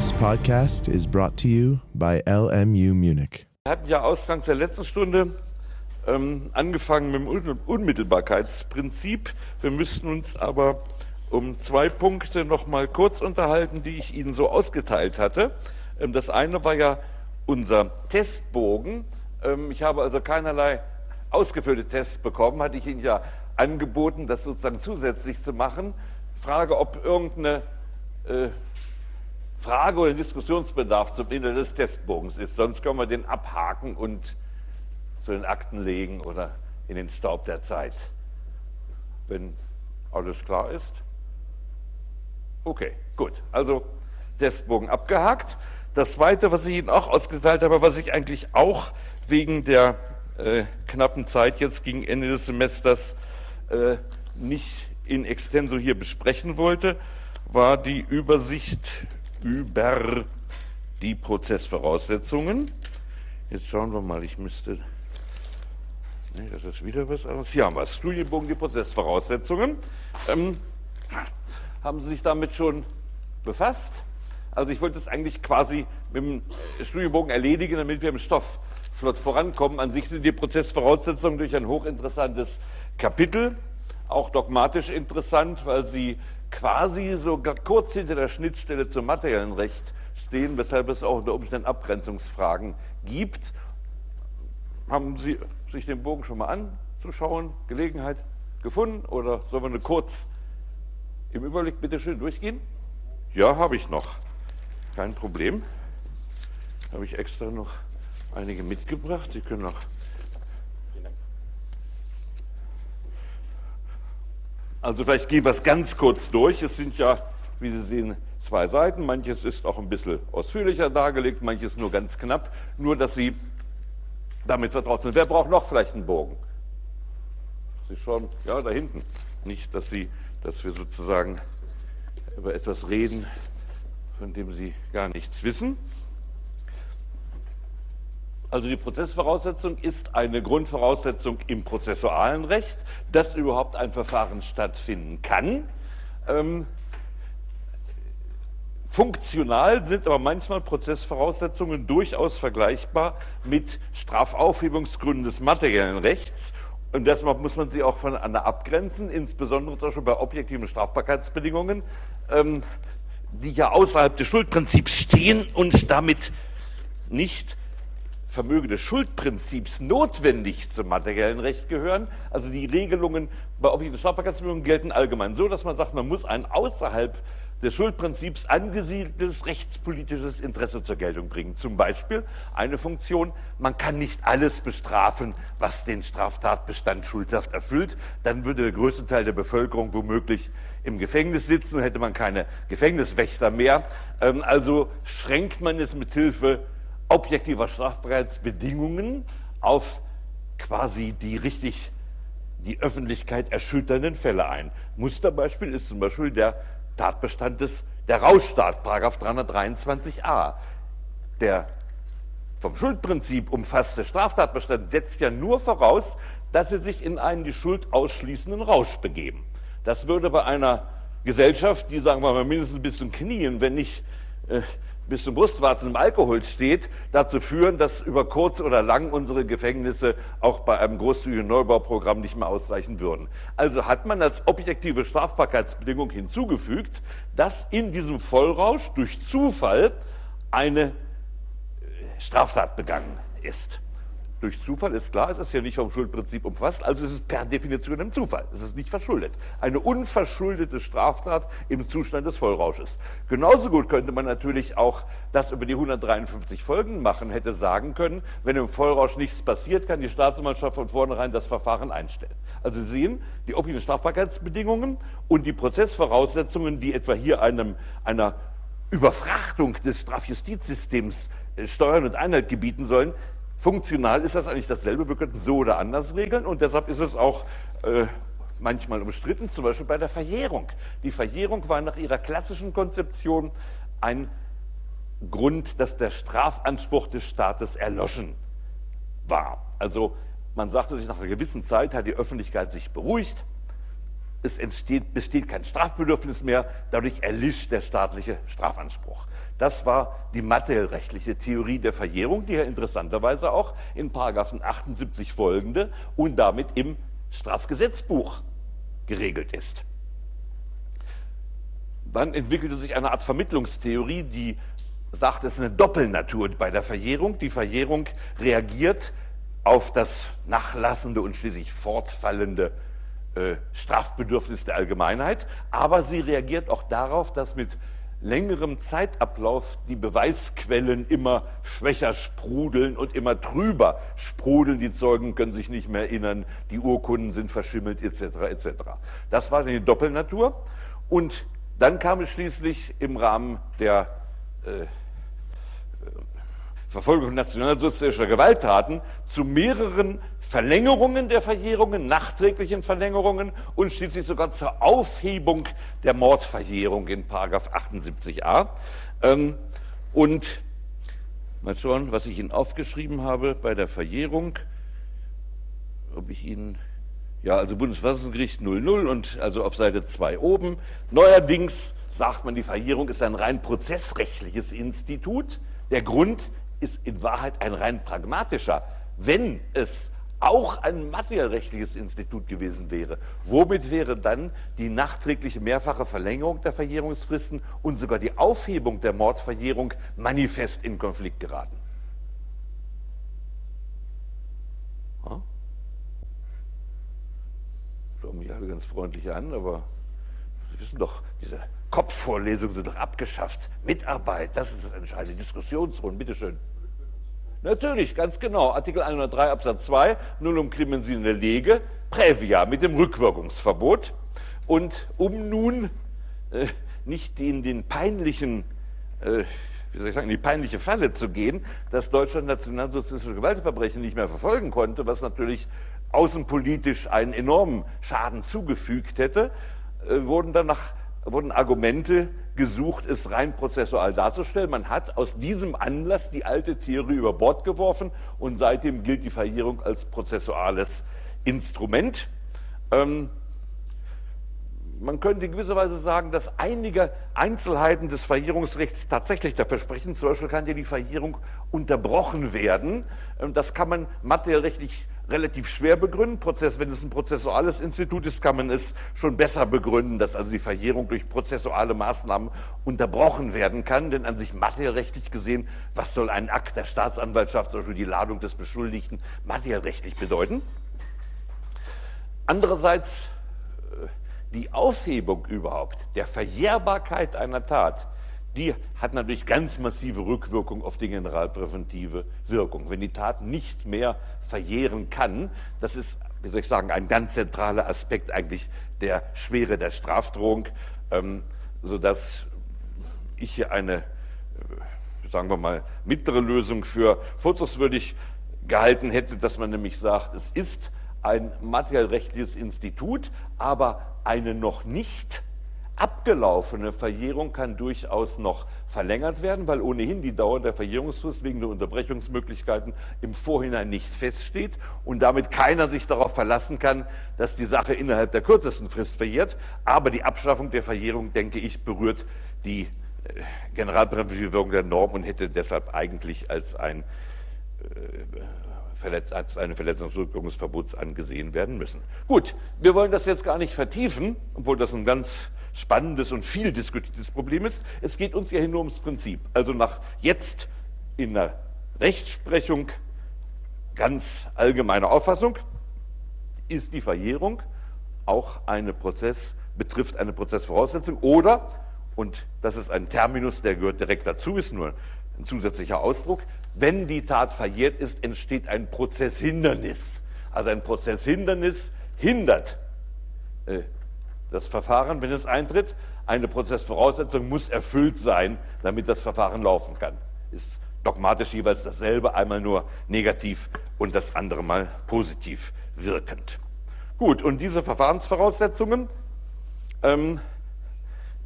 This podcast is brought to you by LMU Munich. Wir hatten ja ausgangs der letzten Stunde ähm, angefangen mit dem Un Unmittelbarkeitsprinzip. Wir müssten uns aber um zwei Punkte noch mal kurz unterhalten, die ich Ihnen so ausgeteilt hatte. Ähm, das eine war ja unser Testbogen. Ähm, ich habe also keinerlei ausgefüllte Tests bekommen, hatte ich Ihnen ja angeboten, das sozusagen zusätzlich zu machen. Frage, ob irgendeine äh, Frage oder Diskussionsbedarf zum Inhalt des Testbogens ist. Sonst können wir den abhaken und zu den Akten legen oder in den Staub der Zeit. Wenn alles klar ist. Okay, gut. Also Testbogen abgehakt. Das Zweite, was ich Ihnen auch ausgeteilt habe, was ich eigentlich auch wegen der äh, knappen Zeit jetzt gegen Ende des Semesters äh, nicht in extenso hier besprechen wollte, war die Übersicht über die Prozessvoraussetzungen. Jetzt schauen wir mal, ich müsste. Nee, das ist wieder was anderes. Hier haben wir es. Studienbogen, die Prozessvoraussetzungen. Ähm, haben Sie sich damit schon befasst? Also ich wollte es eigentlich quasi mit dem Studienbogen erledigen, damit wir im Stoff flott vorankommen. An sich sind die Prozessvoraussetzungen durch ein hochinteressantes Kapitel, auch dogmatisch interessant, weil sie quasi sogar kurz hinter der Schnittstelle zum materiellen Recht stehen, weshalb es auch unter Umständen Abgrenzungsfragen gibt. Haben Sie sich den Bogen schon mal anzuschauen, Gelegenheit gefunden oder sollen wir eine kurz im Überblick bitte schön durchgehen? Ja, habe ich noch. Kein Problem. Habe ich extra noch einige mitgebracht. Sie können noch Also vielleicht gehen wir es ganz kurz durch. Es sind ja, wie Sie sehen, zwei Seiten. Manches ist auch ein bisschen ausführlicher dargelegt, manches nur ganz knapp. Nur, dass Sie damit vertraut sind. Wer braucht noch vielleicht einen Bogen? Sie schauen, ja, da hinten. Nicht, dass, Sie, dass wir sozusagen über etwas reden, von dem Sie gar nichts wissen. Also die Prozessvoraussetzung ist eine Grundvoraussetzung im prozessualen Recht, dass überhaupt ein Verfahren stattfinden kann. Ähm, funktional sind aber manchmal Prozessvoraussetzungen durchaus vergleichbar mit Strafaufhebungsgründen des materiellen Rechts. Und deshalb muss man sie auch voneinander abgrenzen, insbesondere zum Beispiel bei objektiven Strafbarkeitsbedingungen, ähm, die ja außerhalb des Schuldprinzips stehen und damit nicht Vermögen des Schuldprinzips notwendig zum materiellen Recht gehören. Also die Regelungen bei objektiven Strafbarkeitsbedingungen gelten allgemein so, dass man sagt, man muss ein außerhalb des Schuldprinzips angesiedeltes rechtspolitisches Interesse zur Geltung bringen. Zum Beispiel eine Funktion, man kann nicht alles bestrafen, was den Straftatbestand schuldhaft erfüllt. Dann würde der größte Teil der Bevölkerung womöglich im Gefängnis sitzen, hätte man keine Gefängniswächter mehr. Ähm, also schränkt man es mit Hilfe objektiver Strafbarkeitsbedingungen auf quasi die richtig die Öffentlichkeit erschütternden Fälle ein. Musterbeispiel ist zum Beispiel der Tatbestand des der Rauschstaat, Paragraph 323a. Der vom Schuldprinzip umfasste Straftatbestand setzt ja nur voraus, dass sie sich in einen die Schuld ausschließenden Rausch begeben. Das würde bei einer Gesellschaft, die sagen wir mal mindestens bis zum Knien, wenn nicht äh, bis zum Brustwarzen im Alkohol steht, dazu führen, dass über kurz oder lang unsere Gefängnisse auch bei einem großzügigen Neubauprogramm nicht mehr ausreichen würden. Also hat man als objektive Strafbarkeitsbedingung hinzugefügt, dass in diesem Vollrausch durch Zufall eine Straftat begangen ist. Durch Zufall ist klar, es ist ja nicht vom Schuldprinzip umfasst, also ist es per Definition ein Zufall. Es ist nicht verschuldet. Eine unverschuldete Straftat im Zustand des Vollrausches. Genauso gut könnte man natürlich auch das über die 153 Folgen machen, hätte sagen können, wenn im Vollrausch nichts passiert, kann die Staatsanwaltschaft von vornherein das Verfahren einstellen. Also Sie sehen, die objektiven Strafbarkeitsbedingungen und die Prozessvoraussetzungen, die etwa hier einem, einer Überfrachtung des Strafjustizsystems äh, Steuern und Einhalt gebieten sollen, Funktional ist das eigentlich dasselbe, wir könnten so oder anders regeln und deshalb ist es auch äh, manchmal umstritten, zum Beispiel bei der Verjährung. Die Verjährung war nach ihrer klassischen Konzeption ein Grund, dass der Strafanspruch des Staates erloschen war. Also man sagte sich, nach einer gewissen Zeit hat die Öffentlichkeit sich beruhigt, es entsteht, besteht kein Strafbedürfnis mehr, dadurch erlischt der staatliche Strafanspruch. Das war die materiellrechtliche Theorie der Verjährung, die ja interessanterweise auch in Paragraphen 78 folgende und damit im Strafgesetzbuch geregelt ist. Dann entwickelte sich eine Art Vermittlungstheorie, die sagt, es ist eine Doppelnatur bei der Verjährung. Die Verjährung reagiert auf das nachlassende und schließlich fortfallende äh, Strafbedürfnis der Allgemeinheit, aber sie reagiert auch darauf, dass mit längerem Zeitablauf die Beweisquellen immer schwächer sprudeln und immer trüber sprudeln. Die Zeugen können sich nicht mehr erinnern, die Urkunden sind verschimmelt etc. etc. Das war die Doppelnatur. Und dann kam es schließlich im Rahmen der äh, Verfolgung nationalsozialistischer Gewalttaten zu mehreren Verlängerungen der Verjährungen, nachträglichen Verlängerungen und schließlich sogar zur Aufhebung der Mordverjährung in 78a. Ähm, und mal schauen, was ich Ihnen aufgeschrieben habe bei der Verjährung, ob ich Ihnen ja, also Bundesverfassungsgericht 00 und also auf Seite 2 oben. Neuerdings sagt man, die Verjährung ist ein rein prozessrechtliches Institut. Der Grund ist in Wahrheit ein rein pragmatischer. Wenn es auch ein materiellrechtliches Institut gewesen wäre, womit wäre dann die nachträgliche mehrfache Verlängerung der Verjährungsfristen und sogar die Aufhebung der Mordverjährung manifest in Konflikt geraten? Ja? Schauen mich alle ganz freundlich an, aber Sie wissen doch, diese Kopfvorlesungen sind doch abgeschafft. Mitarbeit, das ist das Entscheidende. Diskussionsrunden, bitteschön. Natürlich, ganz genau. Artikel 103 Absatz 2, Nullum crimen sine lege, Prävia mit dem Rückwirkungsverbot. Und um nun äh, nicht in den peinlichen, äh, wie soll ich sagen, in die peinliche Falle zu gehen, dass Deutschland nationalsozialistische Gewaltverbrechen nicht mehr verfolgen konnte, was natürlich außenpolitisch einen enormen Schaden zugefügt hätte, äh, wurden dann nach wurden Argumente gesucht, es rein prozessual darzustellen. Man hat aus diesem Anlass die alte Theorie über Bord geworfen und seitdem gilt die Verjährung als prozessuales Instrument. Ähm, man könnte in gewisser Weise sagen, dass einige Einzelheiten des Verjährungsrechts tatsächlich dafür sprechen. Zum Beispiel kann ja die Verjährung unterbrochen werden. Ähm, das kann man materiellrechtlich relativ schwer begründen. Prozess, wenn es ein prozessuales Institut ist, kann man es schon besser begründen, dass also die Verjährung durch prozessuale Maßnahmen unterbrochen werden kann. Denn an sich materiellrechtlich gesehen, was soll ein Akt der Staatsanwaltschaft, zum Beispiel die Ladung des Beschuldigten, materiellrechtlich bedeuten? Andererseits äh, die Aufhebung überhaupt der Verjährbarkeit einer Tat die hat natürlich ganz massive Rückwirkung auf die generalpräventive Wirkung. Wenn die Tat nicht mehr verjähren kann, das ist, wie soll ich sagen, ein ganz zentraler Aspekt eigentlich der Schwere der Strafdrohung, ähm, sodass ich hier eine, äh, sagen wir mal, mittlere Lösung für vorzugswürdig gehalten hätte, dass man nämlich sagt, es ist ein materiellrechtliches Institut, aber eine noch nicht abgelaufene Verjährung kann durchaus noch verlängert werden, weil ohnehin die Dauer der Verjährungsfrist wegen der Unterbrechungsmöglichkeiten im Vorhinein nicht feststeht und damit keiner sich darauf verlassen kann, dass die Sache innerhalb der kürzesten Frist verjährt. Aber die Abschaffung der Verjährung, denke ich, berührt die äh, generalpräventive Wirkung der Norm und hätte deshalb eigentlich als ein äh, als eine Verletzung angesehen werden müssen. Gut, wir wollen das jetzt gar nicht vertiefen, obwohl das ein ganz spannendes und viel diskutiertes Problem ist. Es geht uns ja hier nur ums Prinzip. Also nach jetzt in der Rechtsprechung ganz allgemeiner Auffassung ist die Verjährung auch eine Prozess, betrifft eine Prozessvoraussetzung oder, und das ist ein Terminus, der gehört direkt dazu, ist nur ein zusätzlicher Ausdruck, wenn die Tat verjährt ist, entsteht ein Prozesshindernis. Also ein Prozesshindernis hindert äh, das Verfahren, wenn es eintritt. Eine Prozessvoraussetzung muss erfüllt sein, damit das Verfahren laufen kann. Ist dogmatisch jeweils dasselbe, einmal nur negativ und das andere mal positiv wirkend. Gut, und diese Verfahrensvoraussetzungen, ähm,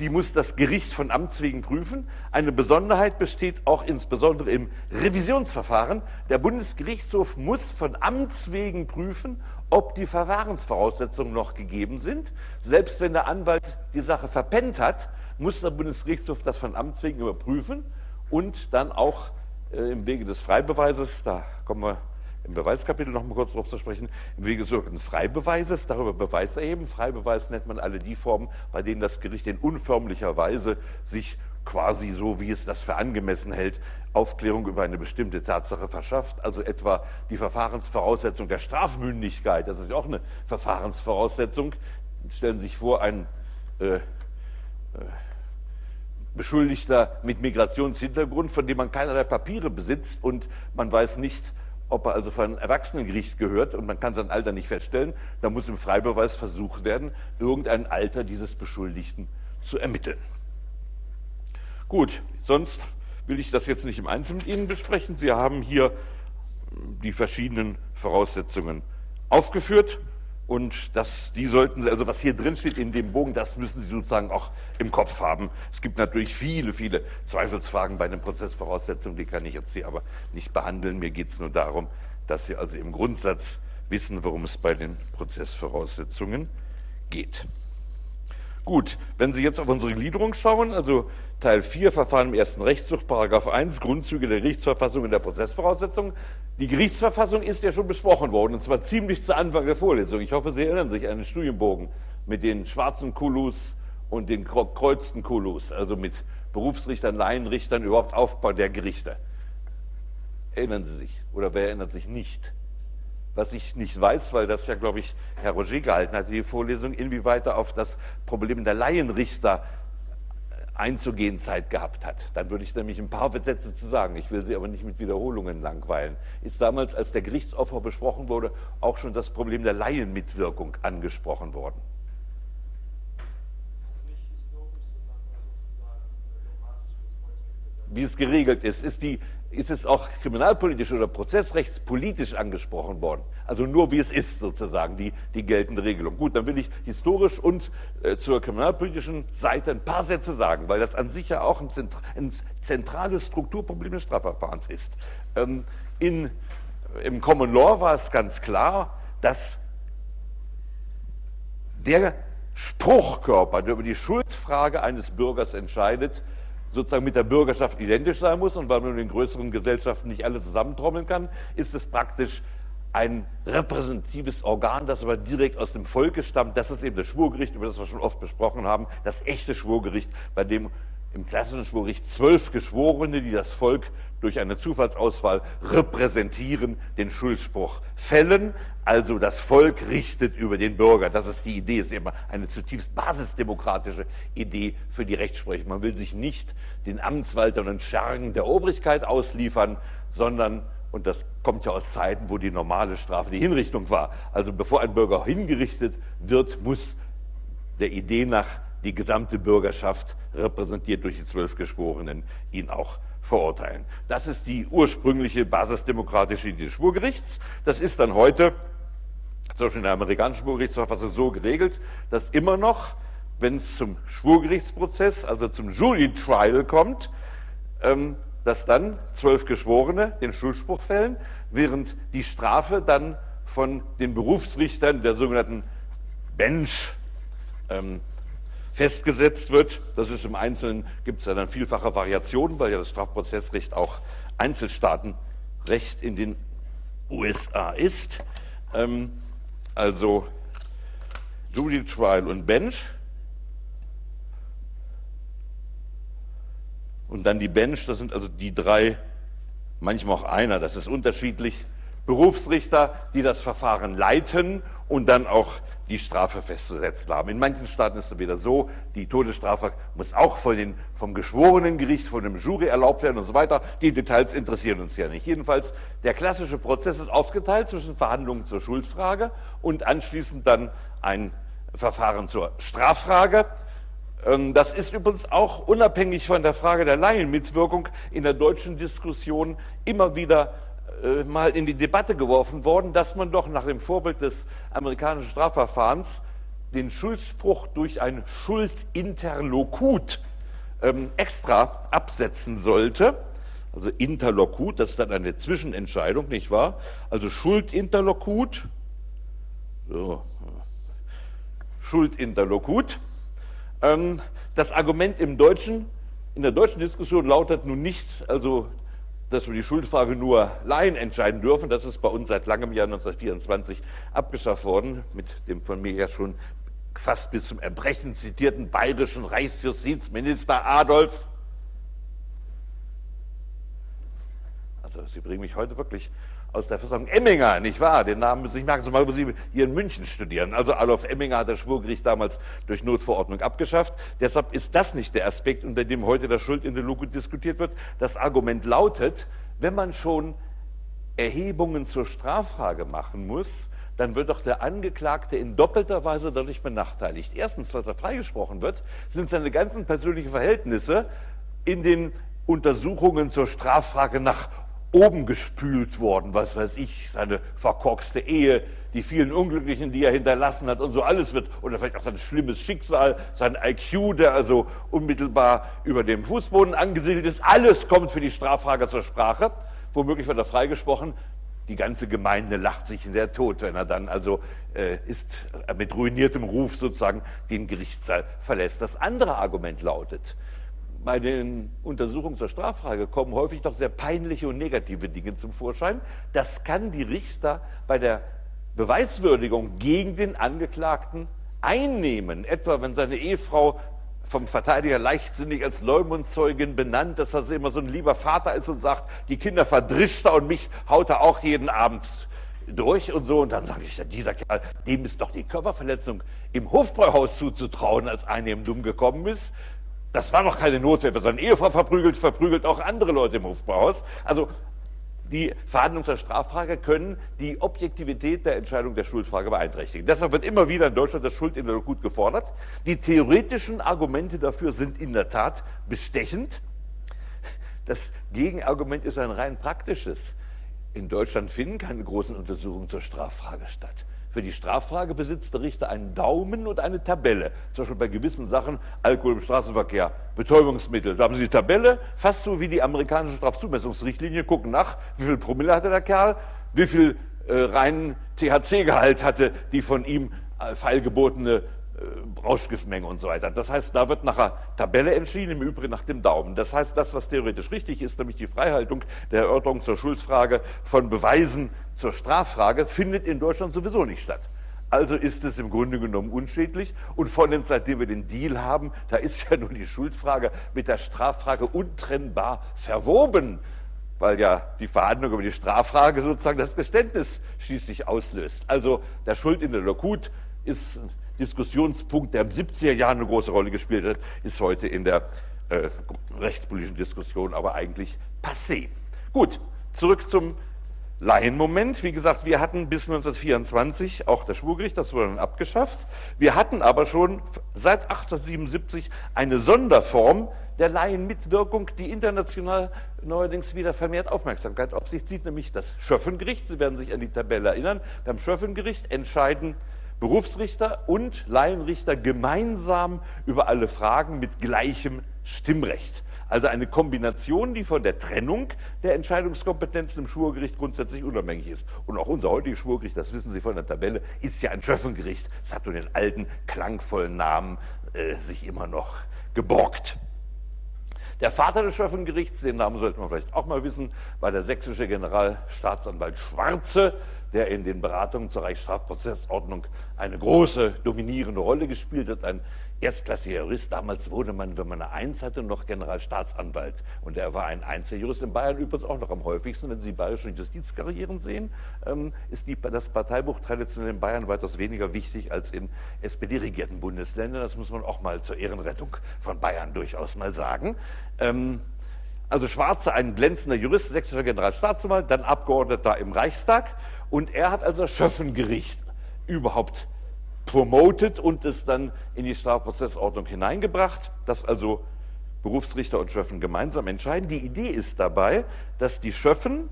die muss das Gericht von Amts wegen prüfen. Eine Besonderheit besteht auch insbesondere im Revisionsverfahren. Der Bundesgerichtshof muss von Amts wegen prüfen, ob die Verfahrensvoraussetzungen noch gegeben sind. Selbst wenn der Anwalt die Sache verpennt hat, muss der Bundesgerichtshof das von Amts wegen überprüfen und dann auch äh, im Wege des Freibeweises, da kommen wir im Beweiskapitel noch mal kurz darauf zu sprechen, im Wege des sogenannten Freibeweises, darüber Beweis erheben. Freibeweis nennt man alle die Formen, bei denen das Gericht in unförmlicher Weise sich quasi so, wie es das für angemessen hält, Aufklärung über eine bestimmte Tatsache verschafft, also etwa die Verfahrensvoraussetzung der Strafmündigkeit, das ist ja auch eine Verfahrensvoraussetzung. Stellen Sie sich vor, ein äh, äh, Beschuldigter mit Migrationshintergrund, von dem man keinerlei Papiere besitzt und man weiß nicht, ob er also von einem Erwachsenengericht gehört und man kann sein Alter nicht feststellen, da muss im Freibeweis versucht werden, irgendein Alter dieses Beschuldigten zu ermitteln. Gut, sonst will ich das jetzt nicht im Einzelnen mit Ihnen besprechen. Sie haben hier die verschiedenen Voraussetzungen aufgeführt. Und das, die sollten Sie, also was hier drin steht in dem Bogen, das müssen Sie sozusagen auch im Kopf haben. Es gibt natürlich viele, viele Zweifelsfragen bei den Prozessvoraussetzungen, die kann ich jetzt hier aber nicht behandeln. Mir geht es nur darum, dass Sie also im Grundsatz wissen, worum es bei den Prozessvoraussetzungen geht. Gut, wenn Sie jetzt auf unsere Gliederung schauen, also Teil 4 Verfahren im ersten Rechtszug, Paragraph 1 Grundzüge der Gerichtsverfassung und der Prozessvoraussetzungen. Die Gerichtsverfassung ist ja schon besprochen worden, und zwar ziemlich zu Anfang der Vorlesung. Ich hoffe, Sie erinnern sich an den Studienbogen mit den schwarzen Kulus und den kreuzten Kulus, also mit Berufsrichtern, Laienrichtern, überhaupt Aufbau der Gerichte. Erinnern Sie sich? Oder wer erinnert sich nicht? Was ich nicht weiß, weil das ja, glaube ich, Herr Roger gehalten hat, die Vorlesung, inwieweit er auf das Problem der Laienrichter einzugehen Zeit gehabt hat. Dann würde ich nämlich ein paar Sätze zu sagen. Ich will Sie aber nicht mit Wiederholungen langweilen. Ist damals, als der Gerichtsopfer besprochen wurde, auch schon das Problem der Laienmitwirkung angesprochen worden? Wie es geregelt ist, ist die ist es auch kriminalpolitisch oder prozessrechtspolitisch angesprochen worden. Also nur wie es ist sozusagen, die, die geltende Regelung. Gut, dann will ich historisch und äh, zur kriminalpolitischen Seite ein paar Sätze sagen, weil das an sich ja auch ein, Zentr ein zentrales Strukturproblem des Strafverfahrens ist. Ähm, in, Im Common Law war es ganz klar, dass der Spruchkörper, der über die Schuldfrage eines Bürgers entscheidet, sozusagen mit der Bürgerschaft identisch sein muss und weil man in den größeren Gesellschaften nicht alle zusammentrommeln kann, ist es praktisch ein repräsentatives Organ, das aber direkt aus dem Volke stammt. Das ist eben das Schwurgericht, über das wir schon oft besprochen haben, das echte Schwurgericht, bei dem im klassischen Schwurgericht zwölf Geschworene, die das Volk durch eine Zufallsauswahl repräsentieren, den Schuldspruch fällen. Also das Volk richtet über den Bürger. Das ist die Idee, ist immer eine zutiefst basisdemokratische Idee für die Rechtsprechung. Man will sich nicht den Amtswaltern und Schergen der Obrigkeit ausliefern, sondern und das kommt ja aus Zeiten, wo die normale Strafe die Hinrichtung war. Also bevor ein Bürger hingerichtet wird, muss der Idee nach die gesamte Bürgerschaft, repräsentiert durch die zwölf Geschworenen, ihn auch verurteilen. Das ist die ursprüngliche basisdemokratische Idee des Schwurgerichts. Das ist dann heute, zum Beispiel in der amerikanischen Schwurgerichtsverfassung, so geregelt, dass immer noch, wenn es zum Schwurgerichtsprozess, also zum Jury Trial kommt, ähm, dass dann zwölf Geschworene den Schuldspruch fällen, während die Strafe dann von den Berufsrichtern der sogenannten Bench ähm, festgesetzt wird. Das ist im Einzelnen, gibt es ja dann vielfache Variationen, weil ja das Strafprozessrecht auch Einzelstaatenrecht in den USA ist. Ähm, also Jury Trial und Bench. Und dann die Bench, das sind also die drei, manchmal auch einer, das ist unterschiedlich, Berufsrichter, die das Verfahren leiten und dann auch die Strafe festzusetzen haben. In manchen Staaten ist es wieder so, die Todesstrafe muss auch von den, vom geschworenen Gericht, von dem Jury erlaubt werden und so weiter. Die Details interessieren uns ja nicht. Jedenfalls, der klassische Prozess ist aufgeteilt zwischen Verhandlungen zur Schuldfrage und anschließend dann ein Verfahren zur Straffrage. Ähm, das ist übrigens auch unabhängig von der Frage der Laienmitwirkung in der deutschen Diskussion immer wieder äh, mal in die Debatte geworfen worden, dass man doch nach dem Vorbild des amerikanischen Strafverfahrens den Schuldspruch durch ein Schuldinterlokut ähm, extra absetzen sollte. Also Interlokut, das ist dann eine Zwischenentscheidung, nicht wahr? Also Schuldinterlokut, so, Schuldinterlokut. Ähm, das Argument im Deutschen, in der deutschen Diskussion lautet nun nicht, also dass wir die Schuldfrage nur Laien entscheiden dürfen. Das ist bei uns seit langem Jahr 1924 abgeschafft worden, mit dem von mir ja schon fast bis zum Erbrechen zitierten bayerischen Reichsjustizminister Adolf. Also Sie bringen mich heute wirklich aus der Versammlung Emminger, nicht wahr? Den Namen müssen Sie merken, zumal Sie hier in München studieren. Also Adolf Emminger hat das Schwurgericht damals durch Notverordnung abgeschafft. Deshalb ist das nicht der Aspekt, unter dem heute der Schuld in der Luke diskutiert wird. Das Argument lautet, wenn man schon Erhebungen zur Straffrage machen muss, dann wird doch der Angeklagte in doppelter Weise dadurch benachteiligt. Erstens, weil er freigesprochen wird, sind seine ganzen persönlichen Verhältnisse in den Untersuchungen zur Straffrage nach oben gespült worden, was weiß ich, seine verkorkste Ehe, die vielen Unglücklichen, die er hinterlassen hat und so alles wird, oder vielleicht auch sein schlimmes Schicksal, sein IQ, der also unmittelbar über dem Fußboden angesiedelt ist, alles kommt für die Straffrage zur Sprache. Womöglich wird er freigesprochen, die ganze Gemeinde lacht sich in der Tod, wenn er dann also äh, ist mit ruiniertem Ruf sozusagen den Gerichtssaal verlässt. Das andere Argument lautet, bei den Untersuchungen zur Straffrage kommen häufig doch sehr peinliche und negative Dinge zum Vorschein. Das kann die Richter bei der Beweiswürdigung gegen den Angeklagten einnehmen, etwa wenn seine Ehefrau vom Verteidiger leichtsinnig als Leumundzeugin benannt, dass er immer so ein lieber Vater ist und sagt, die Kinder verdrischt er und mich haut er auch jeden Abend durch und so. Und dann sage ich, dieser Kerl, dem ist doch die Körperverletzung im Hofbräuhaus zuzutrauen, als einer ihm dumm gekommen ist. Das war doch keine Notwehr. Seine Ehefrau verprügelt, verprügelt auch andere Leute im Hofbräuhaus. Also die Verhandlungen zur Straffrage können die Objektivität der Entscheidung der Schuldfrage beeinträchtigen. Deshalb wird immer wieder in Deutschland das Schuldinterlogut gefordert. Die theoretischen Argumente dafür sind in der Tat bestechend. Das Gegenargument ist ein rein praktisches. In Deutschland finden keine großen Untersuchungen zur Straffrage statt. Für die Straffrage besitzt der Richter einen Daumen und eine Tabelle. Zum Beispiel bei gewissen Sachen, Alkohol im Straßenverkehr, Betäubungsmittel. Da haben Sie die Tabelle, fast so wie die amerikanische Strafzumessungsrichtlinie, gucken nach, wie viel Promille hatte der Kerl, wie viel äh, reinen THC-Gehalt hatte die von ihm äh, feilgebotene Rauschgiftmenge und so weiter. Das heißt, da wird nach einer Tabelle entschieden, im Übrigen nach dem Daumen. Das heißt, das, was theoretisch richtig ist, nämlich die Freihaltung der Erörterung zur Schuldsfrage von Beweisen zur Straffrage, findet in Deutschland sowieso nicht statt. Also ist es im Grunde genommen unschädlich. Und vor allem, seitdem wir den Deal haben, da ist ja nun die Schuldfrage mit der Straffrage untrennbar verwoben, weil ja die Verhandlung über die Straffrage sozusagen das Geständnis schließlich auslöst. Also der Schuld in der Lokut ist Diskussionspunkt, der im 70er Jahren eine große Rolle gespielt hat, ist heute in der äh, rechtspolitischen Diskussion aber eigentlich passé. Gut, zurück zum Laienmoment. Wie gesagt, wir hatten bis 1924 auch das Schwurgericht, das wurde dann abgeschafft. Wir hatten aber schon seit 1877 eine Sonderform der Laienmitwirkung, die international neuerdings wieder vermehrt Aufmerksamkeit auf sich zieht, nämlich das Schöffengericht. Sie werden sich an die Tabelle erinnern. Beim Schöffengericht entscheiden Berufsrichter und Laienrichter gemeinsam über alle Fragen mit gleichem Stimmrecht. Also eine Kombination, die von der Trennung der Entscheidungskompetenzen im Schwurgericht grundsätzlich unabhängig ist. Und auch unser heutiges Schwurgericht, das wissen Sie von der Tabelle, ist ja ein Schöffengericht. Es hat nur den alten, klangvollen Namen äh, sich immer noch geborgt. Der Vater des Schöffengerichts, den Namen sollte man vielleicht auch mal wissen, war der sächsische Generalstaatsanwalt Schwarze, der in den Beratungen zur Reichsstrafprozessordnung eine große, dominierende Rolle gespielt hat. Ein erstklassiger Jurist. Damals wurde man, wenn man eine Eins hatte, noch Generalstaatsanwalt. Und er war ein Einzeljurist in Bayern übrigens auch noch am häufigsten. Wenn Sie bayerische Justizkarrieren sehen, ähm, ist die, das Parteibuch traditionell in Bayern weitaus weniger wichtig als in SPD-regierten Bundesländern. Das muss man auch mal zur Ehrenrettung von Bayern durchaus mal sagen. Ähm, also Schwarze, ein glänzender Jurist, sächsischer Generalstaatsanwalt, dann Abgeordneter im Reichstag. Und er hat also das Schöffengericht überhaupt promotet und es dann in die Strafprozessordnung hineingebracht, dass also Berufsrichter und Schöffen gemeinsam entscheiden. Die Idee ist dabei, dass die Schöffen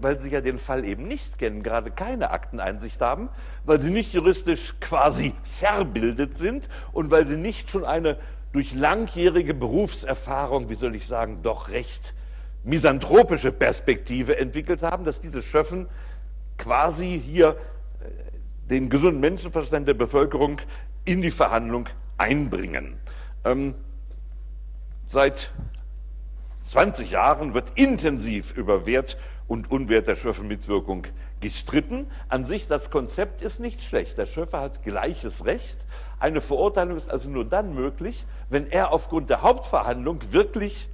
weil sie ja den Fall eben nicht kennen, gerade keine Akteneinsicht haben, weil sie nicht juristisch quasi verbildet sind und weil sie nicht schon eine durch langjährige Berufserfahrung, wie soll ich sagen, doch recht misanthropische Perspektive entwickelt haben, dass diese Schöffen quasi hier äh, den gesunden Menschenverstand der Bevölkerung in die Verhandlung einbringen. Ähm, seit 20 Jahren wird intensiv über Wert und Unwert der Schöffe-Mitwirkung gestritten. An sich, das Konzept ist nicht schlecht. Der Schöffe hat gleiches Recht. Eine Verurteilung ist also nur dann möglich, wenn er aufgrund der Hauptverhandlung wirklich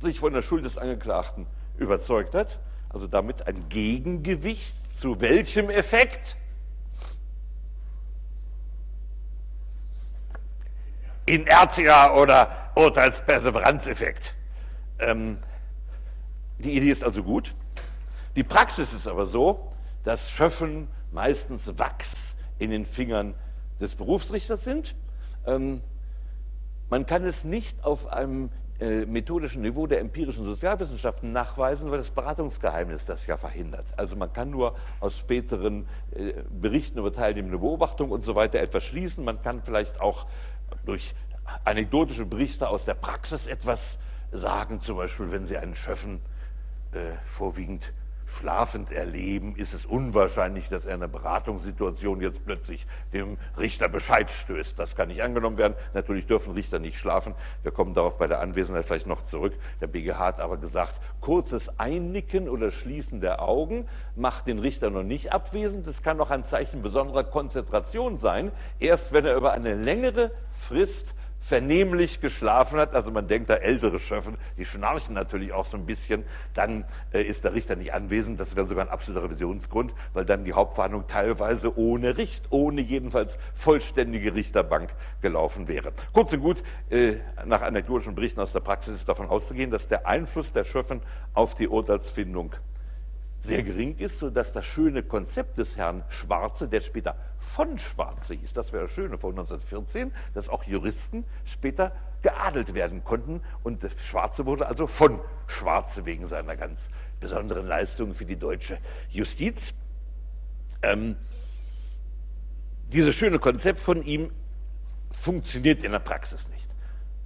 sich von der Schuld des Angeklagten überzeugt hat. Also damit ein Gegengewicht zu welchem Effekt? Inertia oder Urteilsperseveranzeffekt. Ähm, die Idee ist also gut. Die Praxis ist aber so, dass Schöffen meistens Wachs in den Fingern des Berufsrichters sind. Ähm, man kann es nicht auf einem äh, methodischen Niveau der empirischen Sozialwissenschaften nachweisen, weil das Beratungsgeheimnis das ja verhindert. Also man kann nur aus späteren äh, Berichten über teilnehmende Beobachtungen und so weiter etwas schließen. Man kann vielleicht auch durch anekdotische Berichte aus der Praxis etwas sagen, zum Beispiel wenn Sie einen Schöffen vorwiegend schlafend erleben, ist es unwahrscheinlich, dass er in einer Beratungssituation jetzt plötzlich dem Richter Bescheid stößt. Das kann nicht angenommen werden. Natürlich dürfen Richter nicht schlafen. Wir kommen darauf bei der Anwesenheit vielleicht noch zurück. Der BGH hat aber gesagt, kurzes Einnicken oder Schließen der Augen macht den Richter noch nicht abwesend. Das kann noch ein Zeichen besonderer Konzentration sein. Erst wenn er über eine längere Frist vernehmlich geschlafen hat, also man denkt da ältere Schöffen, die schnarchen natürlich auch so ein bisschen, dann äh, ist der Richter nicht anwesend, das wäre sogar ein absoluter Revisionsgrund, weil dann die Hauptverhandlung teilweise ohne Richt, ohne jedenfalls vollständige Richterbank gelaufen wäre. Kurz und gut, äh, nach anekdotischen Berichten aus der Praxis ist davon auszugehen, dass der Einfluss der Schöffen auf die Urteilsfindung sehr gering ist, sodass das schöne Konzept des Herrn Schwarze, der später von Schwarze hieß, das wäre das Schöne von 1914, dass auch Juristen später geadelt werden konnten und Schwarze wurde also von Schwarze wegen seiner ganz besonderen Leistungen für die deutsche Justiz. Ähm, dieses schöne Konzept von ihm funktioniert in der Praxis nicht.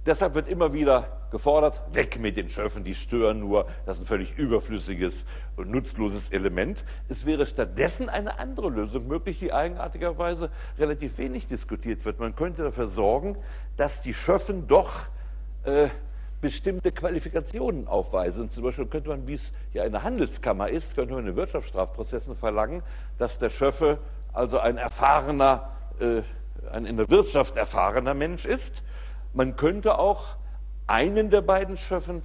Deshalb wird immer wieder gefordert, weg mit den Schöffen, die stören nur, das ist ein völlig überflüssiges und nutzloses Element. Es wäre stattdessen eine andere Lösung möglich, die eigenartigerweise relativ wenig diskutiert wird. Man könnte dafür sorgen, dass die Schöffen doch äh, bestimmte Qualifikationen aufweisen. Zum Beispiel könnte man, wie es ja in der Handelskammer ist, könnte man in Wirtschaftsstrafprozessen verlangen, dass der Schöffe also ein erfahrener, äh, ein in der Wirtschaft erfahrener Mensch ist man könnte auch einen der beiden Schöffen,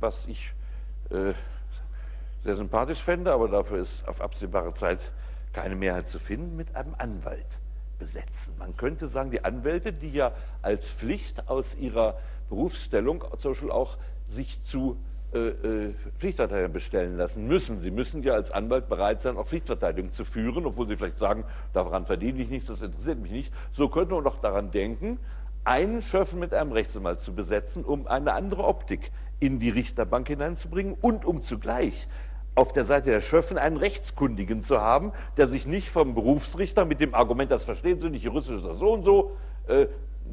was ich äh, sehr sympathisch fände, aber dafür ist auf absehbare Zeit keine Mehrheit zu finden, mit einem Anwalt besetzen. Man könnte sagen, die Anwälte, die ja als Pflicht aus ihrer Berufsstellung zum Beispiel auch sich zu äh, äh, Pflichtverteidigern bestellen lassen müssen. Sie müssen ja als Anwalt bereit sein, auch Pflichtverteidigung zu führen, obwohl Sie vielleicht sagen, daran verdiene ich nichts, das interessiert mich nicht. So könnte man doch daran denken, einen Schöffen mit einem Rechtsanwalt zu besetzen, um eine andere Optik in die Richterbank hineinzubringen und um zugleich auf der Seite der Schöffen einen Rechtskundigen zu haben, der sich nicht vom Berufsrichter mit dem Argument, das verstehen Sie nicht, juristisch ist das so und so, äh,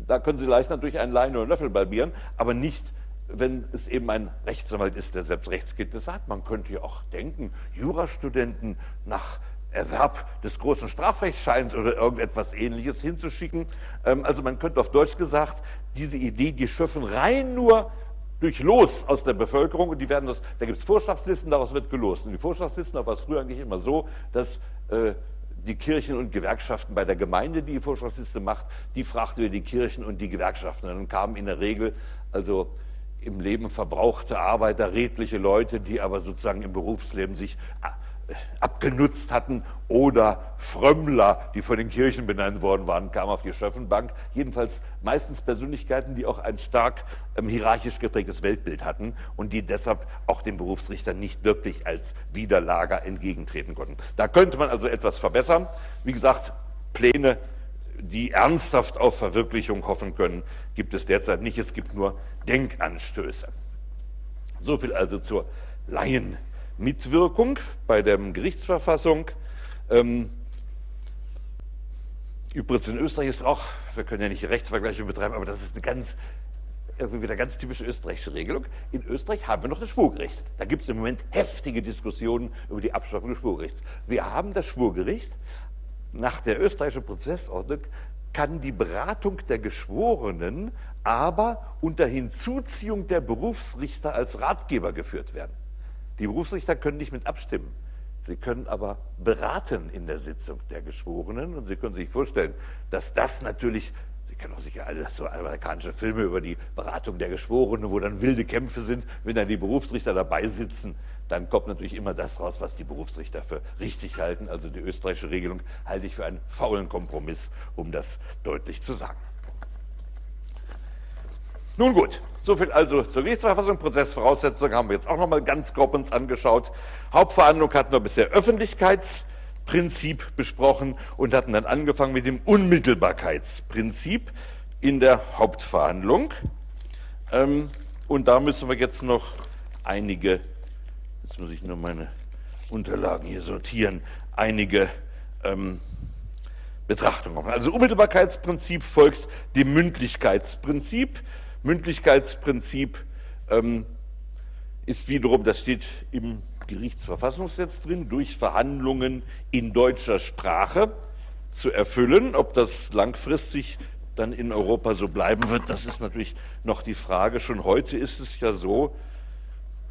da können Sie leicht natürlich einen Lein oder einen Löffel balbieren, aber nicht, wenn es eben ein Rechtsanwalt ist, der selbst Rechtskenntnisse hat. Man könnte ja auch denken, Jurastudenten nach Erwerb des großen Strafrechtsscheins oder irgendetwas ähnliches hinzuschicken. Ähm, also man könnte auf Deutsch gesagt, diese Idee, die schöpfen rein nur durch Los aus der Bevölkerung und die werden das, da gibt es Vorschlagslisten, daraus wird gelost. Und die Vorschlagslisten, da war es früher eigentlich immer so, dass äh, die Kirchen und Gewerkschaften bei der Gemeinde, die die Vorschlagsliste macht, die fragte die Kirchen und die Gewerkschaften. Und dann kamen in der Regel also im Leben verbrauchte Arbeiter, redliche Leute, die aber sozusagen im Berufsleben sich abgenutzt hatten oder Frömmler, die von den Kirchen benannt worden waren, kamen auf die Schöffenbank. Jedenfalls meistens Persönlichkeiten, die auch ein stark ähm, hierarchisch geprägtes Weltbild hatten und die deshalb auch den Berufsrichtern nicht wirklich als Widerlager entgegentreten konnten. Da könnte man also etwas verbessern. Wie gesagt, Pläne, die ernsthaft auf Verwirklichung hoffen können, gibt es derzeit nicht. Es gibt nur Denkanstöße. So viel also zur Laien. Mitwirkung bei der Gerichtsverfassung. Ähm, übrigens in Österreich ist auch, wir können ja nicht Rechtsvergleiche betreiben, aber das ist eine ganz irgendwie wieder ganz typische österreichische Regelung. In Österreich haben wir noch das Schwurgericht. Da gibt es im Moment heftige Diskussionen über die Abschaffung des Schwurgerichts. Wir haben das Schwurgericht. Nach der österreichischen Prozessordnung kann die Beratung der Geschworenen aber unter Hinzuziehung der Berufsrichter als Ratgeber geführt werden. Die Berufsrichter können nicht mit abstimmen. Sie können aber beraten in der Sitzung der Geschworenen und Sie können sich vorstellen, dass das natürlich kennen auch sicher alle so amerikanische Filme über die Beratung der Geschworenen, wo dann wilde Kämpfe sind. Wenn dann die Berufsrichter dabei sitzen, dann kommt natürlich immer das raus, was die Berufsrichter für richtig halten. Also die österreichische Regelung halte ich für einen faulen Kompromiss, um das deutlich zu sagen. Nun gut, soviel also zur Gerichtsverfassung. Prozessvoraussetzungen haben wir jetzt auch noch mal ganz grob uns angeschaut. Hauptverhandlung hatten wir bisher Öffentlichkeits- Prinzip besprochen und hatten dann angefangen mit dem Unmittelbarkeitsprinzip in der Hauptverhandlung. Ähm, und da müssen wir jetzt noch einige, jetzt muss ich nur meine Unterlagen hier sortieren, einige ähm, Betrachtungen machen. Also Unmittelbarkeitsprinzip folgt dem Mündlichkeitsprinzip. Mündlichkeitsprinzip ähm, ist wiederum, das steht im Gerichtsverfassungsgesetz drin, durch Verhandlungen in deutscher Sprache zu erfüllen. Ob das langfristig dann in Europa so bleiben wird, das ist natürlich noch die Frage. Schon heute ist es ja so,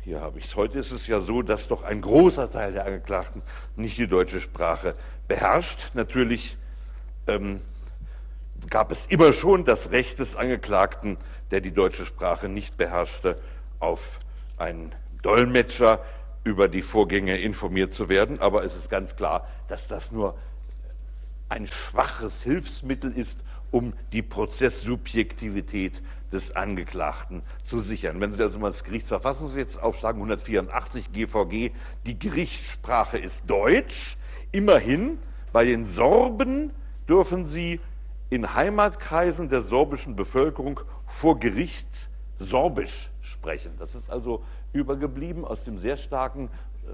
hier habe ich es, heute ist es ja so, dass doch ein großer Teil der Angeklagten nicht die deutsche Sprache beherrscht. Natürlich ähm, gab es immer schon das Recht des Angeklagten, der die deutsche Sprache nicht beherrschte, auf einen Dolmetscher über die Vorgänge informiert zu werden. Aber es ist ganz klar, dass das nur ein schwaches Hilfsmittel ist, um die Prozesssubjektivität des Angeklagten zu sichern. Wenn Sie also mal das Gerichtsverfassungsgesetz aufschlagen, 184 GVG, die Gerichtssprache ist Deutsch. Immerhin, bei den Sorben dürfen Sie in Heimatkreisen der sorbischen Bevölkerung vor Gericht Sorbisch sprechen. Das ist also übergeblieben aus dem sehr starken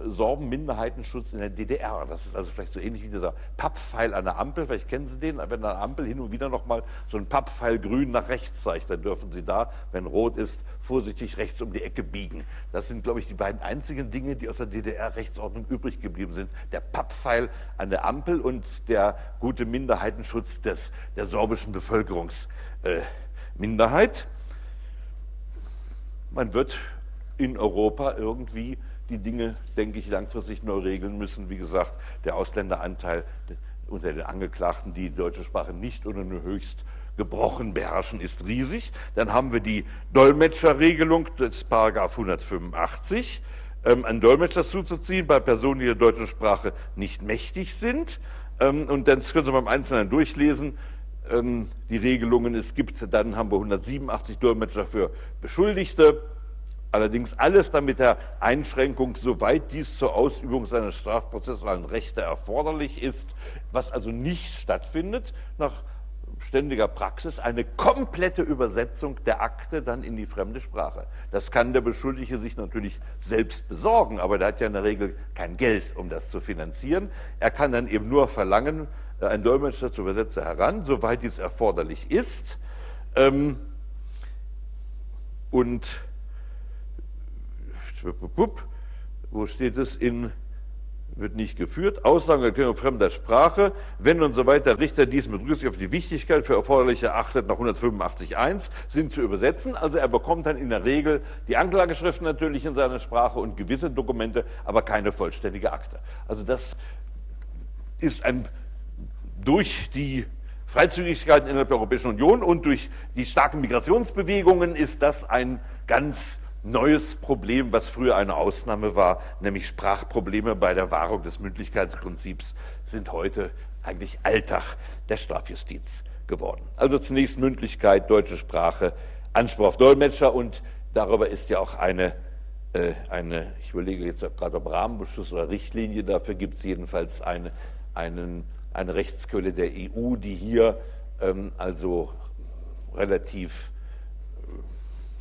Sorben-Minderheitenschutz in der DDR. Das ist also vielleicht so ähnlich wie dieser Papppfeil an der Ampel. Vielleicht kennen Sie den, wenn der Ampel hin und wieder nochmal so ein Papppfeil grün nach rechts zeigt, dann dürfen Sie da, wenn rot ist, vorsichtig rechts um die Ecke biegen. Das sind, glaube ich, die beiden einzigen Dinge, die aus der DDR-Rechtsordnung übrig geblieben sind. Der Papppfeil an der Ampel und der gute Minderheitenschutz des, der sorbischen Bevölkerungsminderheit. Äh, Man wird in Europa irgendwie die Dinge, denke ich, langfristig neu regeln müssen. Wie gesagt, der Ausländeranteil unter den Angeklagten, die deutsche Sprache nicht oder nur höchst gebrochen beherrschen, ist riesig. Dann haben wir die Dolmetscherregelung des Paragraph 185, ähm, einen Dolmetscher zuzuziehen bei Personen, die der deutschen Sprache nicht mächtig sind. Ähm, und dann können Sie beim Einzelnen durchlesen, ähm, die Regelungen. Es gibt, dann haben wir 187 Dolmetscher für Beschuldigte, Allerdings alles dann mit der Einschränkung, soweit dies zur Ausübung seiner strafprozessualen Rechte erforderlich ist, was also nicht stattfindet, nach ständiger Praxis eine komplette Übersetzung der Akte dann in die fremde Sprache. Das kann der Beschuldigte sich natürlich selbst besorgen, aber der hat ja in der Regel kein Geld, um das zu finanzieren. Er kann dann eben nur verlangen, äh, ein Dolmetscher zu Übersetzer heran, soweit dies erforderlich ist. Ähm, und wo steht es in, wird nicht geführt, Aussagen Erklärung fremder Sprache, wenn und so weiter Richter dies mit Rücksicht auf die Wichtigkeit für erforderlich erachtet nach 185.1 sind zu übersetzen. Also er bekommt dann in der Regel die Anklageschrift natürlich in seiner Sprache und gewisse Dokumente, aber keine vollständige Akte. Also das ist ein durch die Freizügigkeit innerhalb der Europäischen Union und durch die starken Migrationsbewegungen ist das ein ganz neues Problem, was früher eine Ausnahme war, nämlich Sprachprobleme bei der Wahrung des Mündlichkeitsprinzips, sind heute eigentlich Alltag der Strafjustiz geworden. Also zunächst Mündlichkeit, deutsche Sprache, Anspruch auf Dolmetscher und darüber ist ja auch eine, äh, eine ich überlege jetzt gerade ob Rahmenbeschluss oder Richtlinie, dafür gibt es jedenfalls eine, einen, eine Rechtsquelle der EU, die hier ähm, also relativ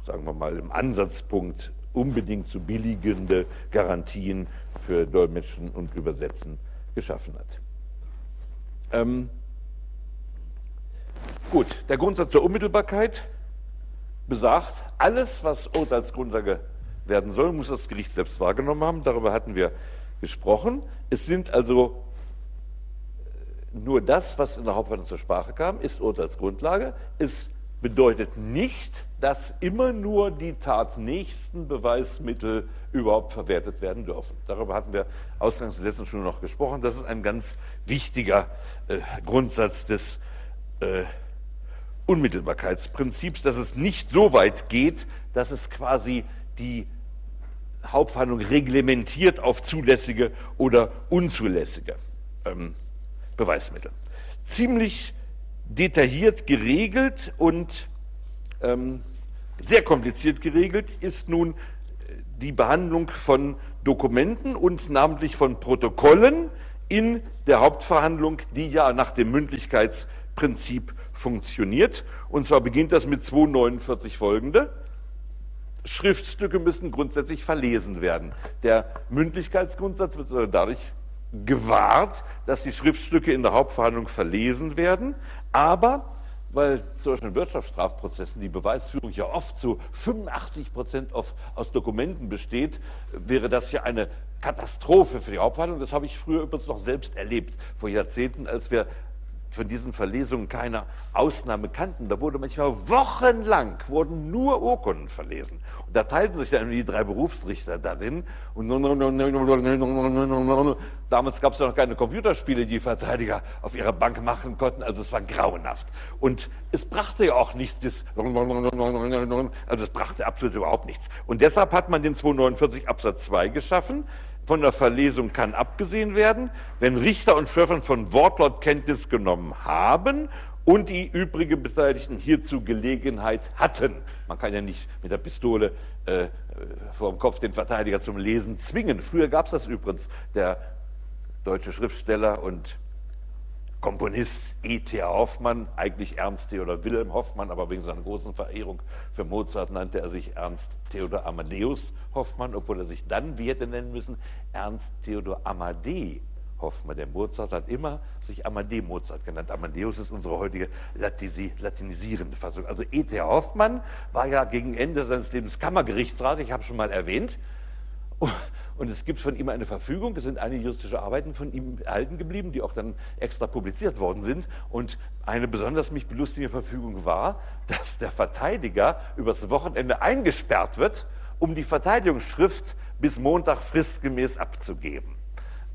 sagen wir mal, im Ansatzpunkt unbedingt zu billigende Garantien für Dolmetschen und Übersetzen geschaffen hat. Ähm, gut, der Grundsatz der Unmittelbarkeit besagt, alles, was Urteilsgrundlage werden soll, muss das Gericht selbst wahrgenommen haben. Darüber hatten wir gesprochen. Es sind also äh, nur das, was in der Hauptverhandlung zur Sprache kam, ist Urteilsgrundlage. Es bedeutet nicht, dass immer nur die tatnächsten Beweismittel überhaupt verwertet werden dürfen. Darüber hatten wir ausgangs der letzten noch gesprochen. Das ist ein ganz wichtiger äh, Grundsatz des äh, Unmittelbarkeitsprinzips, dass es nicht so weit geht, dass es quasi die Hauptverhandlung reglementiert auf zulässige oder unzulässige ähm, Beweismittel. Ziemlich detailliert geregelt und ähm, sehr kompliziert geregelt ist nun äh, die Behandlung von Dokumenten und namentlich von Protokollen in der Hauptverhandlung, die ja nach dem Mündlichkeitsprinzip funktioniert. Und zwar beginnt das mit 249 folgende. Schriftstücke müssen grundsätzlich verlesen werden. Der Mündlichkeitsgrundsatz wird dadurch gewahrt, dass die Schriftstücke in der Hauptverhandlung verlesen werden, aber weil zum Beispiel in Wirtschaftsstrafprozessen die Beweisführung ja oft zu 85 Prozent aus Dokumenten besteht, wäre das ja eine Katastrophe für die Hauptverhandlung. Das habe ich früher übrigens noch selbst erlebt, vor Jahrzehnten, als wir von diesen Verlesungen keine Ausnahme kannten. Da wurde manchmal wochenlang wurden nur Urkunden verlesen. Und da teilten sich dann die drei Berufsrichter darin. Und damals gab es ja noch keine Computerspiele, die Verteidiger auf ihrer Bank machen konnten. Also es war grauenhaft. Und es brachte ja auch nichts. also es brachte absolut überhaupt nichts. Und deshalb hat man den 249 Absatz 2 geschaffen von der Verlesung kann abgesehen werden, wenn Richter und Schöffern von Wortlaut Kenntnis genommen haben und die übrigen Beteiligten hierzu Gelegenheit hatten. Man kann ja nicht mit der Pistole äh, vor dem Kopf den Verteidiger zum Lesen zwingen. Früher gab es das übrigens. Der deutsche Schriftsteller und Komponist E.T. Hoffmann, eigentlich Ernst Theodor Wilhelm Hoffmann, aber wegen seiner großen Verehrung für Mozart nannte er sich Ernst Theodor Amadeus Hoffmann, obwohl er sich dann, wie hätte nennen müssen, Ernst Theodor Amadee Hoffmann. Der Mozart hat immer sich Amadee Mozart genannt. Amadeus ist unsere heutige latinisierende Fassung. Also E.T. Hoffmann war ja gegen Ende seines Lebens Kammergerichtsrat, ich habe schon mal erwähnt. Und es gibt von ihm eine Verfügung, es sind einige juristische Arbeiten von ihm erhalten geblieben, die auch dann extra publiziert worden sind. Und eine besonders mich belustigende Verfügung war, dass der Verteidiger übers Wochenende eingesperrt wird, um die Verteidigungsschrift bis Montag fristgemäß abzugeben.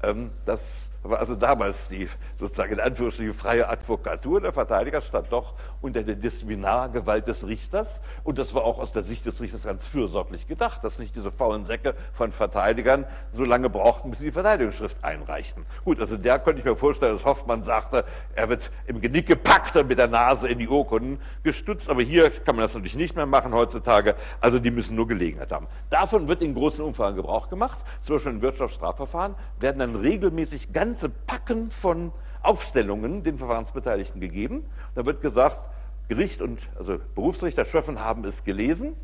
Ähm, das war also damals die sozusagen in Anführungsstrichen freie Advokatur. Der Verteidiger stand doch unter der Disziplinargewalt des Richters. Und das war auch aus der Sicht des Richters ganz fürsorglich gedacht, dass nicht diese faulen Säcke von Verteidigern so lange brauchten, bis sie die Verteidigungsschrift einreichten. Gut, also der könnte ich mir vorstellen, dass Hoffmann sagte, er wird im Genick gepackt und mit der Nase in die Urkunden gestützt. Aber hier kann man das natürlich nicht mehr machen heutzutage. Also die müssen nur Gelegenheit haben. Davon wird in großen Umfang Gebrauch gemacht. Zum Beispiel in Wirtschaftsstrafverfahren werden dann regelmäßig ganz ganze Packen von Aufstellungen den Verfahrensbeteiligten gegeben. Da wird gesagt, Gericht und also Berufsrichter Schöffen haben es gelesen.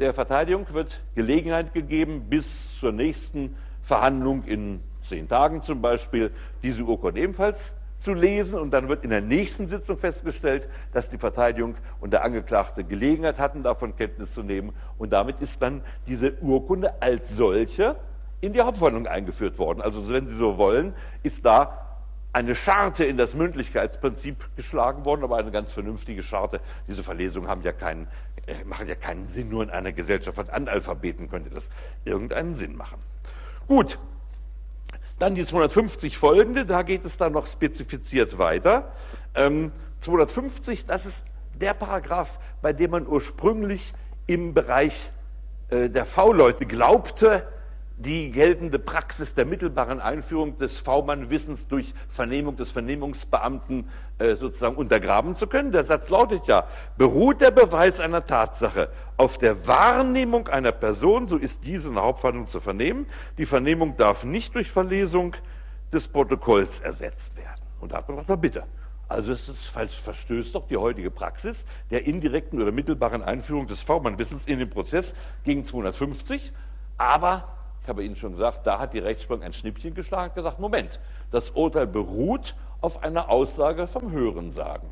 Der Verteidigung wird Gelegenheit gegeben, bis zur nächsten Verhandlung in zehn Tagen zum Beispiel diese Urkunde ebenfalls zu lesen und dann wird in der nächsten Sitzung festgestellt, dass die Verteidigung und der Angeklagte Gelegenheit hatten, davon Kenntnis zu nehmen und damit ist dann diese Urkunde als solche in die Hauptverhandlung eingeführt worden. Also wenn Sie so wollen, ist da eine Scharte in das Mündlichkeitsprinzip geschlagen worden, aber eine ganz vernünftige Scharte. Diese Verlesungen haben ja keinen, äh, machen ja keinen Sinn. Nur in einer Gesellschaft von Analphabeten könnte das irgendeinen Sinn machen. Gut, dann die 250 folgende, da geht es dann noch spezifiziert weiter. Ähm, 250, das ist der Paragraph, bei dem man ursprünglich im Bereich äh, der V-Leute glaubte, die geltende Praxis der mittelbaren Einführung des V-Mann-Wissens durch Vernehmung des Vernehmungsbeamten äh, sozusagen untergraben zu können. Der Satz lautet ja, beruht der Beweis einer Tatsache auf der Wahrnehmung einer Person, so ist diese in der Hauptverhandlung zu vernehmen. Die Vernehmung darf nicht durch Verlesung des Protokolls ersetzt werden. Und da hat man gesagt, bitte. Also es ist, verstößt doch die heutige Praxis der indirekten oder mittelbaren Einführung des V-Mann-Wissens in den Prozess gegen 250, aber ich habe Ihnen schon gesagt, da hat die Rechtsprechung ein Schnippchen geschlagen und gesagt, Moment, das Urteil beruht auf einer Aussage vom Hörensagen.